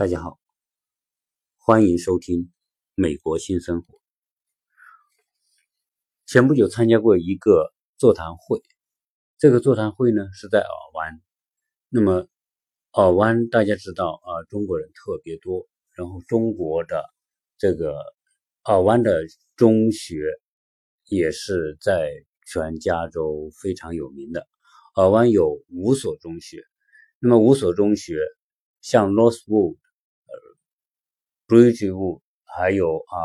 大家好，欢迎收听《美国新生活》。前不久参加过一个座谈会，这个座谈会呢是在尔湾。那么尔湾大家知道啊，中国人特别多，然后中国的这个尔湾的中学也是在全加州非常有名的。尔湾有五所中学，那么五所中学像 Northwood。追求部还有啊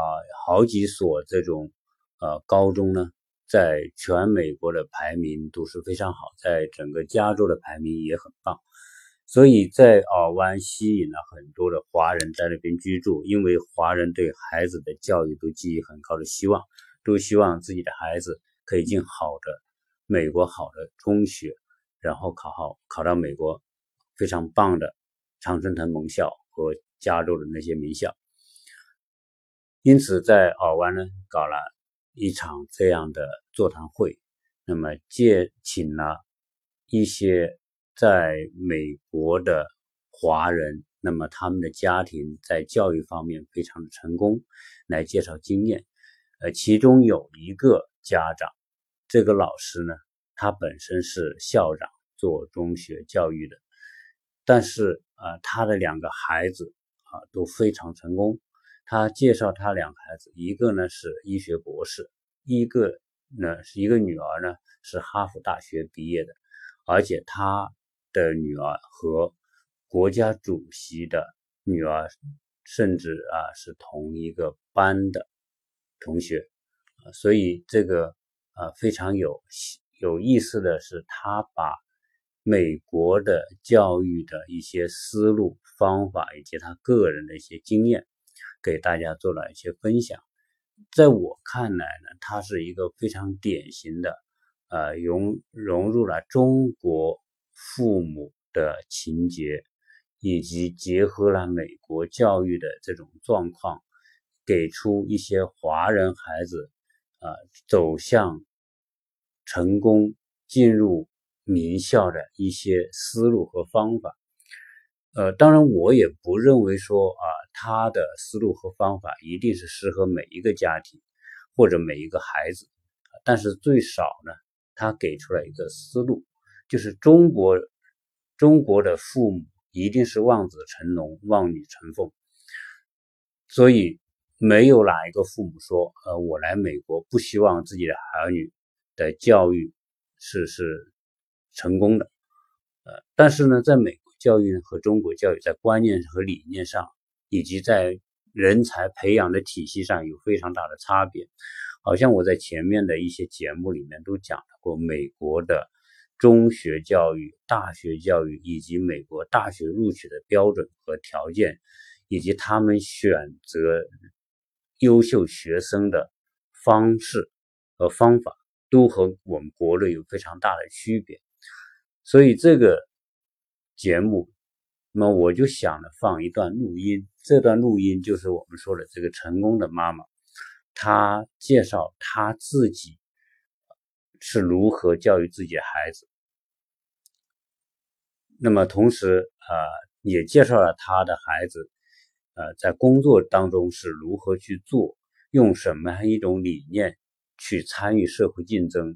好几所这种呃高中呢，在全美国的排名都是非常好，在整个加州的排名也很棒，所以在尔湾吸引了很多的华人在那边居住，因为华人对孩子的教育都寄予很高的希望，都希望自己的孩子可以进好的美国好的中学，然后考好考到美国非常棒的常春藤盟校和。加州的那些名校，因此在尔湾呢搞了一场这样的座谈会，那么借请了一些在美国的华人，那么他们的家庭在教育方面非常的成功，来介绍经验。呃，其中有一个家长，这个老师呢，他本身是校长，做中学教育的，但是啊，他的两个孩子。都非常成功。他介绍他两个孩子，一个呢是医学博士，一个呢是一个女儿呢是哈佛大学毕业的，而且他的女儿和国家主席的女儿甚至啊是同一个班的同学啊，所以这个啊非常有有意思的是，他把。美国的教育的一些思路、方法以及他个人的一些经验，给大家做了一些分享。在我看来呢，他是一个非常典型的，呃，融融入了中国父母的情节，以及结合了美国教育的这种状况，给出一些华人孩子，啊，走向成功进入。名校的一些思路和方法，呃，当然我也不认为说啊，他的思路和方法一定是适合每一个家庭或者每一个孩子，但是最少呢，他给出了一个思路，就是中国中国的父母一定是望子成龙、望女成凤，所以没有哪一个父母说，呃，我来美国不希望自己的儿女的教育是是。成功的，呃，但是呢，在美国教育和中国教育在观念和理念上，以及在人才培养的体系上有非常大的差别。好像我在前面的一些节目里面都讲过，美国的中学教育、大学教育以及美国大学录取的标准和条件，以及他们选择优秀学生的方式和方法，都和我们国内有非常大的区别。所以这个节目，那么我就想了放一段录音。这段录音就是我们说的这个成功的妈妈，她介绍她自己是如何教育自己的孩子。那么同时啊，也介绍了她的孩子，呃，在工作当中是如何去做，用什么样一种理念去参与社会竞争，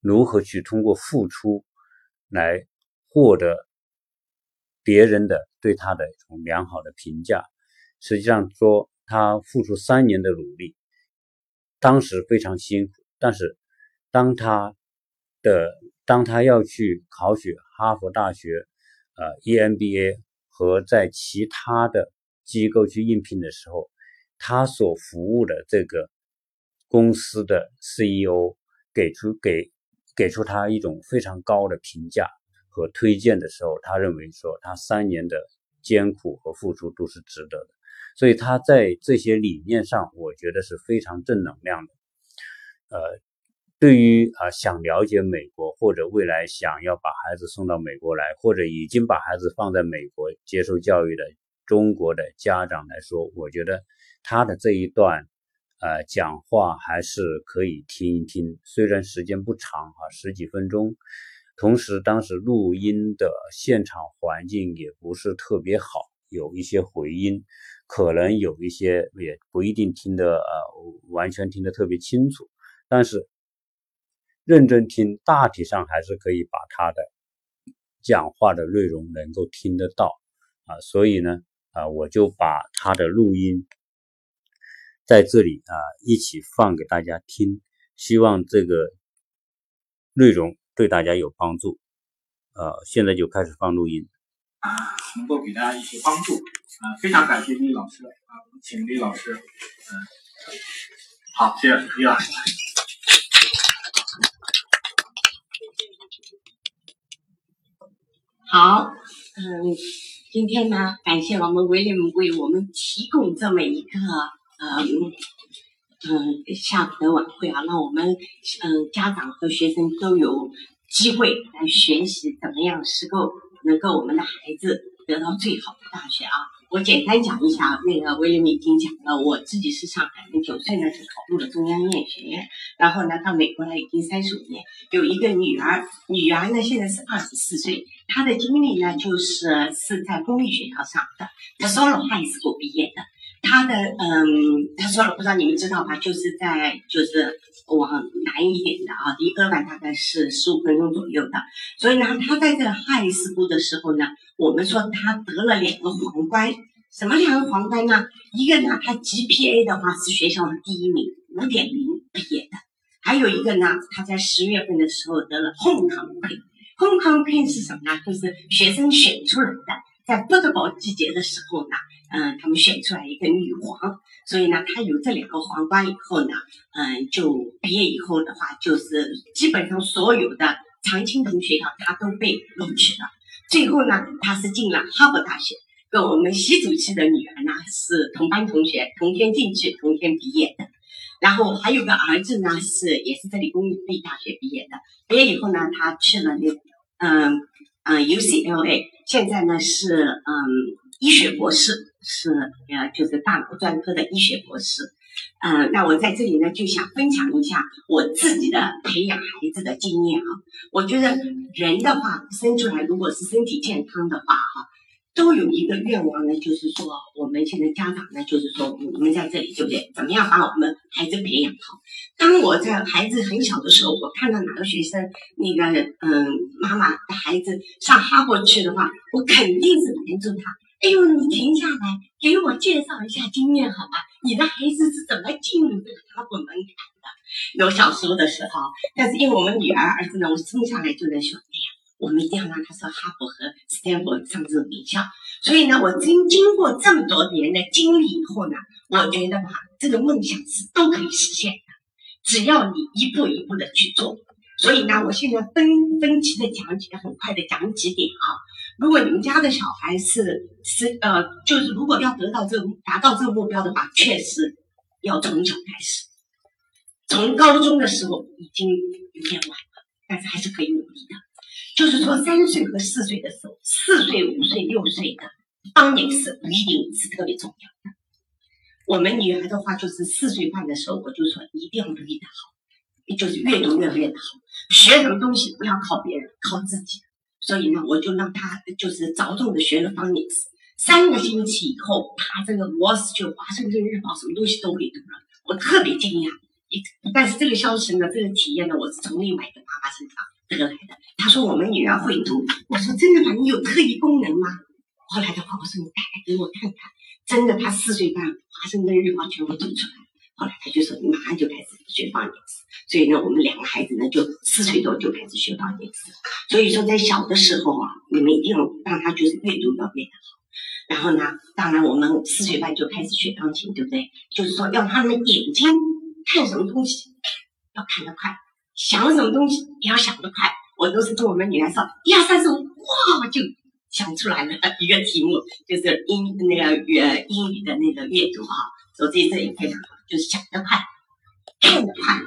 如何去通过付出。来获得别人的对他的一种良好的评价。实际上说，他付出三年的努力，当时非常辛苦。但是，当他的当他要去考取哈佛大学呃 EMBA 和在其他的机构去应聘的时候，他所服务的这个公司的 CEO 给出给。给出他一种非常高的评价和推荐的时候，他认为说他三年的艰苦和付出都是值得的，所以他在这些理念上，我觉得是非常正能量的。呃，对于啊想了解美国或者未来想要把孩子送到美国来，或者已经把孩子放在美国接受教育的中国的家长来说，我觉得他的这一段。呃，讲话还是可以听一听，虽然时间不长啊，十几分钟。同时，当时录音的现场环境也不是特别好，有一些回音，可能有一些也不一定听得呃完全听得特别清楚，但是认真听，大体上还是可以把他的讲话的内容能够听得到啊，所以呢啊，我就把他的录音在这里啊一起放给大家听，希望这个内容对大家有帮助。呃，现在就开始放录音。能够给大家一些帮助，啊，非常感谢李老师，啊，请李老师，嗯，好，谢谢李老师。好，嗯，今天呢，感谢我们威廉为我们提供这么一个，嗯，嗯，下午的晚会啊，让我们，嗯，家长和学生都有机会来学习怎么样是够能够我们的孩子。得到最好的大学啊！我简单讲一下，那个威廉已经讲了，我自己是上海，九岁呢就考入了中央音乐学院，然后呢到美国来已经三十五年，有一个女儿，女儿呢现在是二十四岁，她的经历呢就是是在公立学校上的，她 solo high school 毕业的。他的嗯，他说了，不知道你们知道吧？就是在就是往南一点的啊，离厄万大概是十五分钟左右的。所以呢，他在这个汉斯部的时候呢，我们说他得了两个皇冠。什么两个皇冠呢？一个呢，他 GPA 的话是学校的第一名，五点零毕业的。还有一个呢，他在十月份的时候得了 Homecoming。Homecoming 是什么呢？就是学生选出来的，在 football 季节的时候呢。嗯，他们选出来一个女皇，所以呢，她有这两个皇冠以后呢，嗯，就毕业以后的话，就是基本上所有的常青藤学校她都被录取了。最后呢，她是进了哈佛大学，跟我们习主席的女儿呢是同班同学，同天进去，同天毕业的。然后还有个儿子呢，是也是这里公立大学毕业的。毕业以后呢，他去了那，嗯嗯 UCLA，现在呢是嗯医学博士。是呃，就是大脑专科的医学博士，嗯，那我在这里呢就想分享一下我自己的培养孩子的经验啊。我觉得人的话生出来如果是身体健康的话哈，都有一个愿望呢，就是说我们现在家长呢，就是说我们在这里对不对？怎么样把我们孩子培养好？当我在孩子很小的时候，我看到哪个学生那个嗯妈妈的孩子上哈佛去的话，我肯定是拦住他。哎呦，你停下来，给我介绍一下经验好吧？你的孩子是怎么进入这个哈佛门槛的？有小时候的时候，但是因为我们女儿儿子呢，我生下来就在说，哎呀，我们一定要让他上哈佛和斯坦福上这种名校。所以呢，我经经过这么多年的经历以后呢，我觉得吧，这个梦想是都可以实现的，只要你一步一步的去做。所以呢，我现在分分期的讲解，很快的讲几点啊。如果你们家的小孩是是呃，就是如果要得到这个达到这个目标的话，确实要从小开始。从高中的时候已经有点晚了，但是还是可以努力的。就是说，三岁和四岁的时候，四岁、五岁、六岁的当年是不一定是特别重要的。我们女儿的话，就是四岁半的时候，我就说一定要努力的好，就是越读越越的好，学什么东西不要靠别人，靠自己。所以呢，我就让他就是着重的学了方言词。三个星期以后，他这个《Wall Street》华盛顿日报什么东西都会读了，我特别惊讶。一但是这个消息呢，这个体验呢，我是从另外一个妈妈身上得来的。他说我们女儿会读，我说真的吗？你有特异功能吗？后来的话，我说你带来给我看看。真的，他四岁半，华盛顿日报全部读出来。后来他就说你马上就开始学方言词。所以呢，我们两个孩子呢，就四岁多就开始学方言词。所以说，在小的时候啊，你们一定要让他就是阅读要变得好。然后呢，当然我们四岁半就开始学钢琴，对不对？就是说，要他们眼睛看什么东西要看得快，想什么东西也要想得快。我都是跟我们女儿说，一二三四五，哇，就想出来了一个题目，就是英那个语英语的那个阅读啊。所以这也非常好，就是想得快，看得快。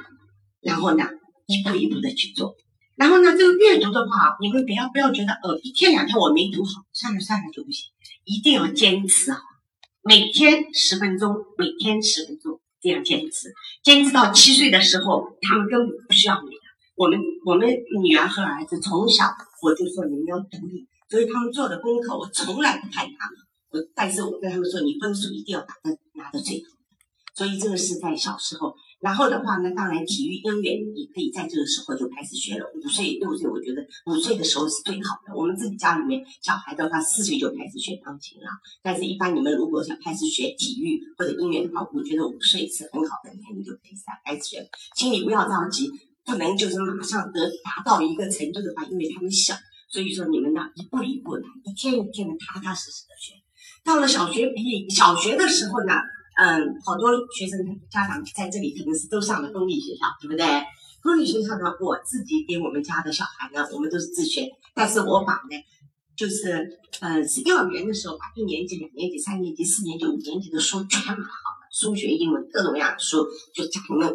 然后呢，一步一步的去做。然后呢，这个阅读的话，你们不要不要觉得，呃，一天两天我没读好，算了算了就不行，一定要坚持啊！每天十分钟，每天十分钟，这样坚持，坚持到七岁的时候，他们根本不需要你的。我们我们女儿和儿子从小我就说你们要独立，所以他们做的功课我从来不看他们，我但是我跟他们说，你分数一定要拿的拿的最好。所以这个是在小时候。然后的话呢，当然体育、音乐也可以在这个时候就开始学了。五岁、六岁，我觉得五岁的时候是最好的。我们自己家里面小孩的话，四岁就开始学钢琴了。但是，一般你们如果想开始学体育或者音乐的话，我觉得五岁是很好的年龄就可以开始学。请你不要着急，不能就是马上得达到一个程度的话，因为他们小，所以说你们呢一步一步来，一天一天的踏踏实实的学。到了小学毕业，小学的时候呢。嗯，好多学生家长在这里可能是都上了公立学校，对不对？公立学校呢，我自己给我们家的小孩呢，我们都是自学，但是我把呢，就是呃，是幼儿园的时候把一年级、两年级、三年级、四年级、五年级的书全买好了，数学、英文各种各样的书，就叫他们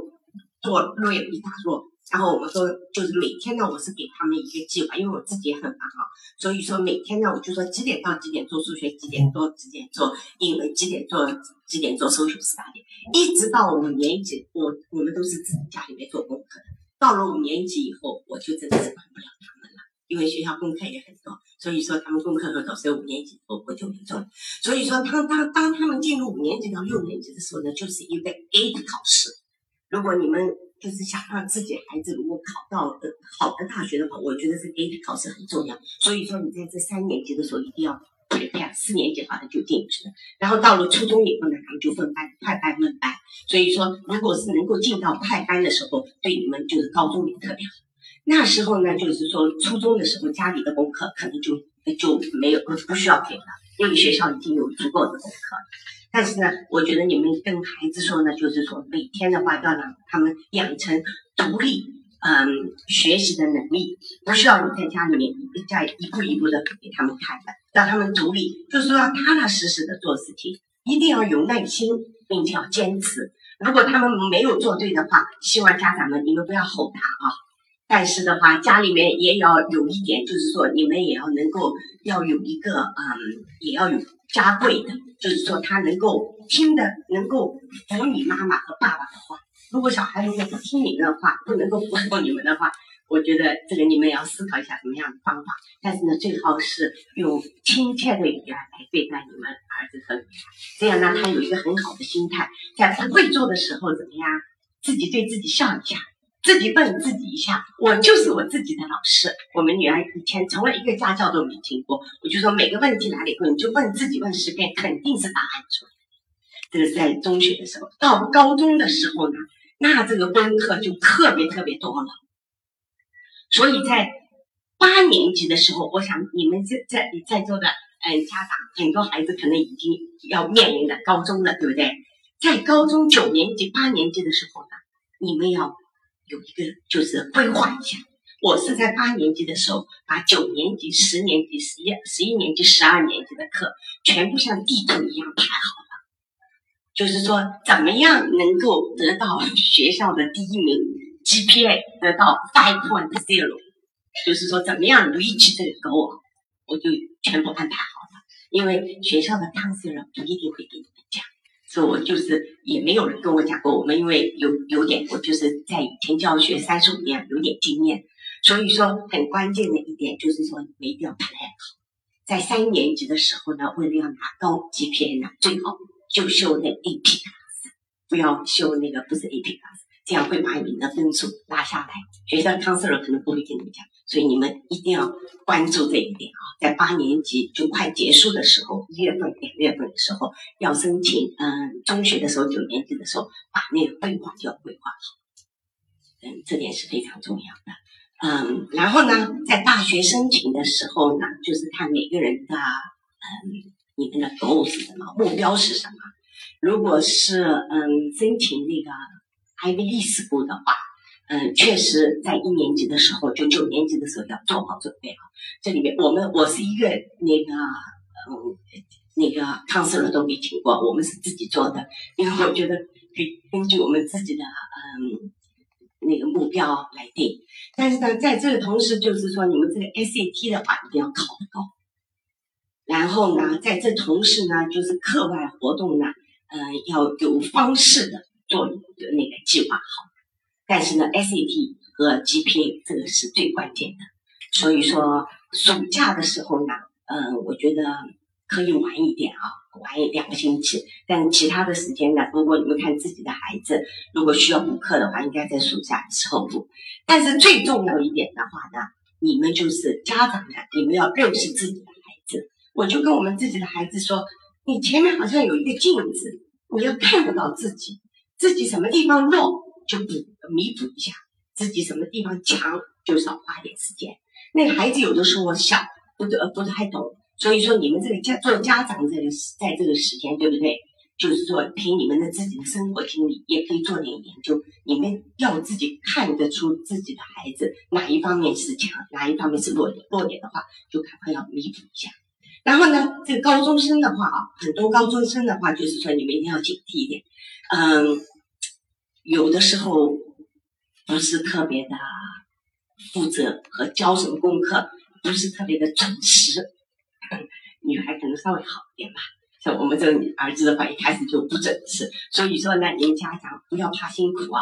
做了一大摞。然后我们说，就是每天呢，我是给他们一个计划，因为我自己也很忙啊，所以说每天呢，我就说几点到几点做数学，几点做几点做英文，几点做几点做数学四大点，一直到五年级，我我们都是自己家里面做功课的。到了五年级以后，我就真的是管不了他们了，因为学校功课也很多，所以说他们功课很多，所以五年级我我就没做了。所以说，当当当他们进入五年级到六年级的时候呢，就是一个 A 的考试。如果你们就是想让自己孩子如果考到呃好的大学的话，我觉得这 A P 考试很重要。所以说你在这三年级的时候一定要培养，四年级的话就进去了。然后到了初中以后呢，他们就分班，快班、慢班。所以说，如果是能够进到快班的时候，对你们就是高中也特别好。那时候呢，就是说初中的时候家里的功课可能就就没有不需要给了，因为学校已经有足够的功课。但是呢，我觉得你们跟孩子说呢，就是说每天的话要让他们养成独立嗯学习的能力，不需要你在家里面再一步一步的给他们看，让他们独立，就是要踏踏实实的做事情，一定要有耐心，并且要坚持。如果他们没有做对的话，希望家长们你们不要吼他啊。但是的话，家里面也要有一点，就是说你们也要能够要有一个嗯，也要有家规的。就是说，他能够听的，能够服你妈妈和爸爸的话。如果小孩如果不听你们的话，不能够服从你们的话，我觉得这个你们也要思考一下什么样的方法。但是呢，最好是用亲切的语言来对待你们儿子和女儿，这样呢，他有一个很好的心态，在不会做的时候怎么样，自己对自己笑一下。自己问自己一下，我就是我自己的老师。我们女儿以前从来一个家教都没听过，我就说每个问题哪里问，就问自己问十遍，肯定是答案出来。这个是在中学的时候，到高中的时候呢，那这个功课就特别特别多了。所以在八年级的时候，我想你们在在在座的嗯家长，很多孩子可能已经要面临的高中了，对不对？在高中九年级、八年级的时候呢，你们要。有一个就是规划一下，我是在八年级的时候把九年级、十年级、十一、十一年级、十二年级的课全部像地图一样排好了，就是说怎么样能够得到学校的第一名，GPA 得到 five point zero，就是说怎么样 reach 这个 goal，我就全部安排好了，因为学校的 counselor 不一定会给你们讲。所以我就是也没有人跟我讲过，我们因为有有点，我就是在以前教学三十五年，有点经验。所以说很关键的一点就是说，你们一定要 plan。在三年级的时候呢，为了要拿高 GPA 呢，最好就修那 AP 考试不要修那个不是 AP 考试这样会把你们的分数拉下来。学校 counselor 可能不会跟你们讲。所以你们一定要关注这一点啊！在八年级就快结束的时候，一月份、两月份的时候要申请，嗯，中学的时候九年级的时候把那个规划就要规划好，嗯，这点是非常重要的。嗯，然后呢，在大学申请的时候呢，就是看每个人的，嗯，你们的 goal 是什么，目标是什么。如果是嗯申请那个 Ivy League School 的话。嗯，确实，在一年级的时候，就九年级的时候要做好准备啊。这里面，我们我是一个那个嗯那个康师傅都没请过，我们是自己做的，因为我觉得可以根据我们自己的嗯那个目标来定。但是呢，在这个同时，就是说你们这个 SAT 的话一定要考得高。然后呢，在这同时呢，就是课外活动呢，嗯，要有方式的做那个计划好。但是呢，SAT 和 GPA 这个是最关键的。所以说，暑假的时候呢，嗯，我觉得可以晚一点啊，晚一两个星期。但其他的时间呢，如果你们看自己的孩子，如果需要补课的话，应该在暑假的时候补。但是最重要一点的话呢，你们就是家长呢，你们要认识自己的孩子。我就跟我们自己的孩子说，你前面好像有一个镜子，你要看得到自己，自己什么地方弱就补弥补一下，自己什么地方强就少花点时间。那孩子有的时候小，不得不太懂。所以说，你们这个家做家长这个在这个时间，对不对？就是说，凭你们的自己的生活经历，也可以做点研究。你们要自己看得出自己的孩子哪一方面是强，哪一方面是弱点。弱点的话，就赶快要弥补一下。然后呢，这个高中生的话啊，很多高中生的话，就是说你们一定要警惕一点。嗯，有的时候不是特别的负责和教什么功课，不是特别的准时。女孩可能稍微好一点吧，像我们这个儿子的话，一开始就不准时，所以说呢，你们家长不要怕辛苦啊，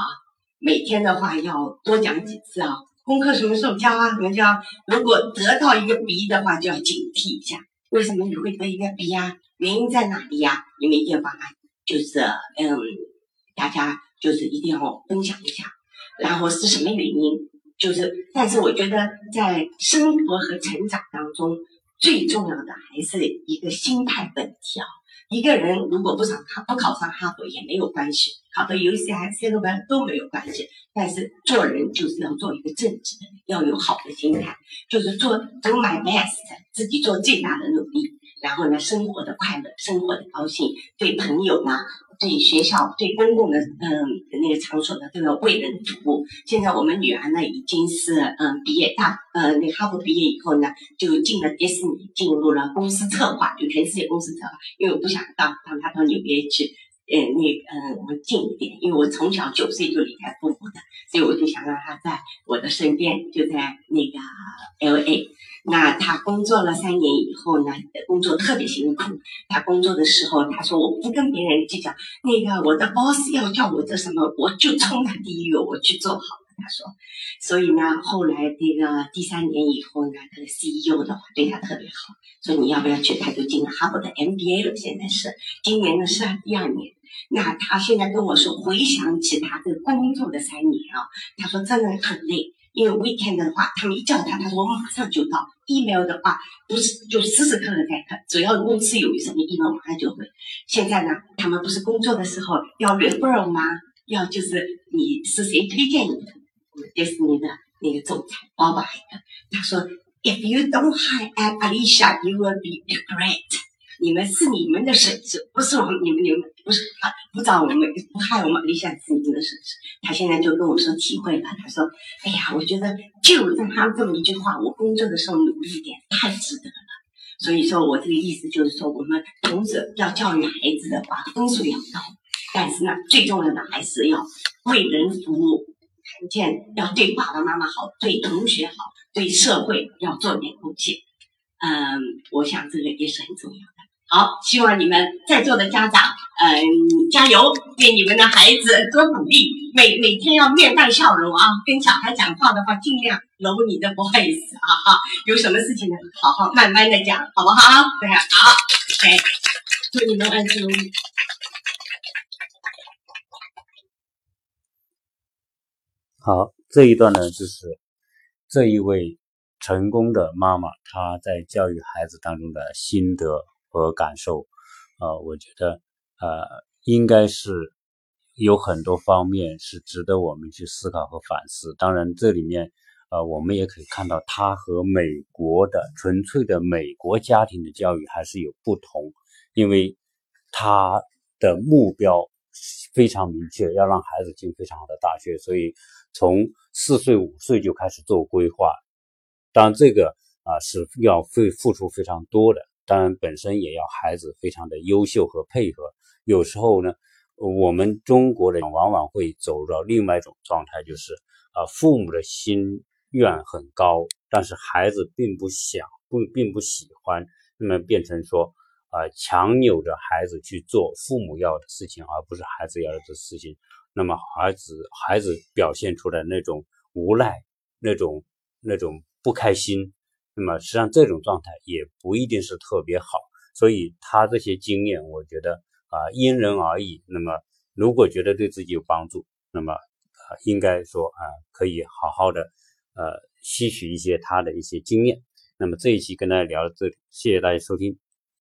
每天的话要多讲几次啊，功课什么时候交啊？什么交？如果得到一个 B 的话，就要警惕一下，为什么你会得一个 B 呀？原因在哪里呀？你们一定要把它，就是嗯，大家就是一定要分享一下，然后是什么原因？就是，但是我觉得在生活和成长当中。最重要的还是一个心态问题啊！一个人如果不上哈不考上哈佛也没有关系，考到 U C 还是 C 罗班都没有关系。但是做人就是要做一个正直的人，要有好的心态，就是做 do my best，自己做最大的努力。然后呢，生活的快乐，生活的高兴，对朋友呢。对学校、对公共的嗯那个场所呢，都要为人服务。现在我们女儿呢，已经是嗯毕业大呃那哈佛毕业以后呢，就进了迪士尼，进入了公司策划，就全世界公司策划。因为我不想到让她到纽约去，呃那嗯我们近一点，因为我从小九岁就离开父母的，所以我就想让她在我的身边，就在那个 L A。那他工作了三年以后呢，工作特别辛苦。他工作的时候，他说我不跟别人计较，那个我的 boss 要叫我做什么，我就冲他第一个，我去做好了。他说，所以呢，后来这个第三年以后呢，这个 CEO 的话对他特别好，说你要不要去？他就进了哈佛的 MBA 了。现在是今年呢是第二年。那他现在跟我说，回想起他这工作的三年啊，他说真的很累。因为 weekend 的话，他们一叫他，他说我马上就到。email 的话，不是就时时刻刻在看，只要公司有什么 email，马上就会。现在呢，他们不是工作的时候要 referral 吗？要就是你是谁推荐你的？迪士尼的那个总裁 Bob 他说，If you don't hire Alicia，you will be regret。你们是你们的损失，不是我们你们你们不是啊，不找我们不害我们立夏是你们的是。他现在就跟我说体会了，他说：“哎呀，我觉得就让他这么一句话，我工作的时候努力一点，太值得了。”所以说我这个意思就是说，我们同时要教育孩子的话，分数要高，但是呢，最重要的还是要为人服务，看见要对爸爸妈妈好，对同学好，对社会要做点贡献。嗯，我想这个也是很重要。好，希望你们在座的家长，嗯，加油，对你们的孩子多鼓励，每每天要面带笑容啊。跟小孩讲话的话，尽量搂你的，不好意思啊哈。有什么事情呢，好好慢慢的讲，好不好？对，好，OK，祝你们万事如意。好，这一段呢，就是这一位成功的妈妈她在教育孩子当中的心得。和感受，呃，我觉得，呃，应该是有很多方面是值得我们去思考和反思。当然，这里面，呃，我们也可以看到，它和美国的纯粹的美国家庭的教育还是有不同，因为他的目标非常明确，要让孩子进非常好的大学，所以从四岁五岁就开始做规划。当然，这个啊是要费付出非常多的。当然，本身也要孩子非常的优秀和配合。有时候呢，我们中国人往往会走入到另外一种状态，就是啊，父母的心愿很高，但是孩子并不想，不并不喜欢，那么变成说啊，强扭着孩子去做父母要的事情，而不是孩子要的事情。那么孩子孩子表现出来那种无奈，那种那种不开心。那么实际上这种状态也不一定是特别好。所以他这些经验，我觉得啊因人而异。那么如果觉得对自己有帮助，那么啊应该说啊可以好好的呃吸取一些他的一些经验。那么这一期跟大家聊到这里，谢谢大家收听。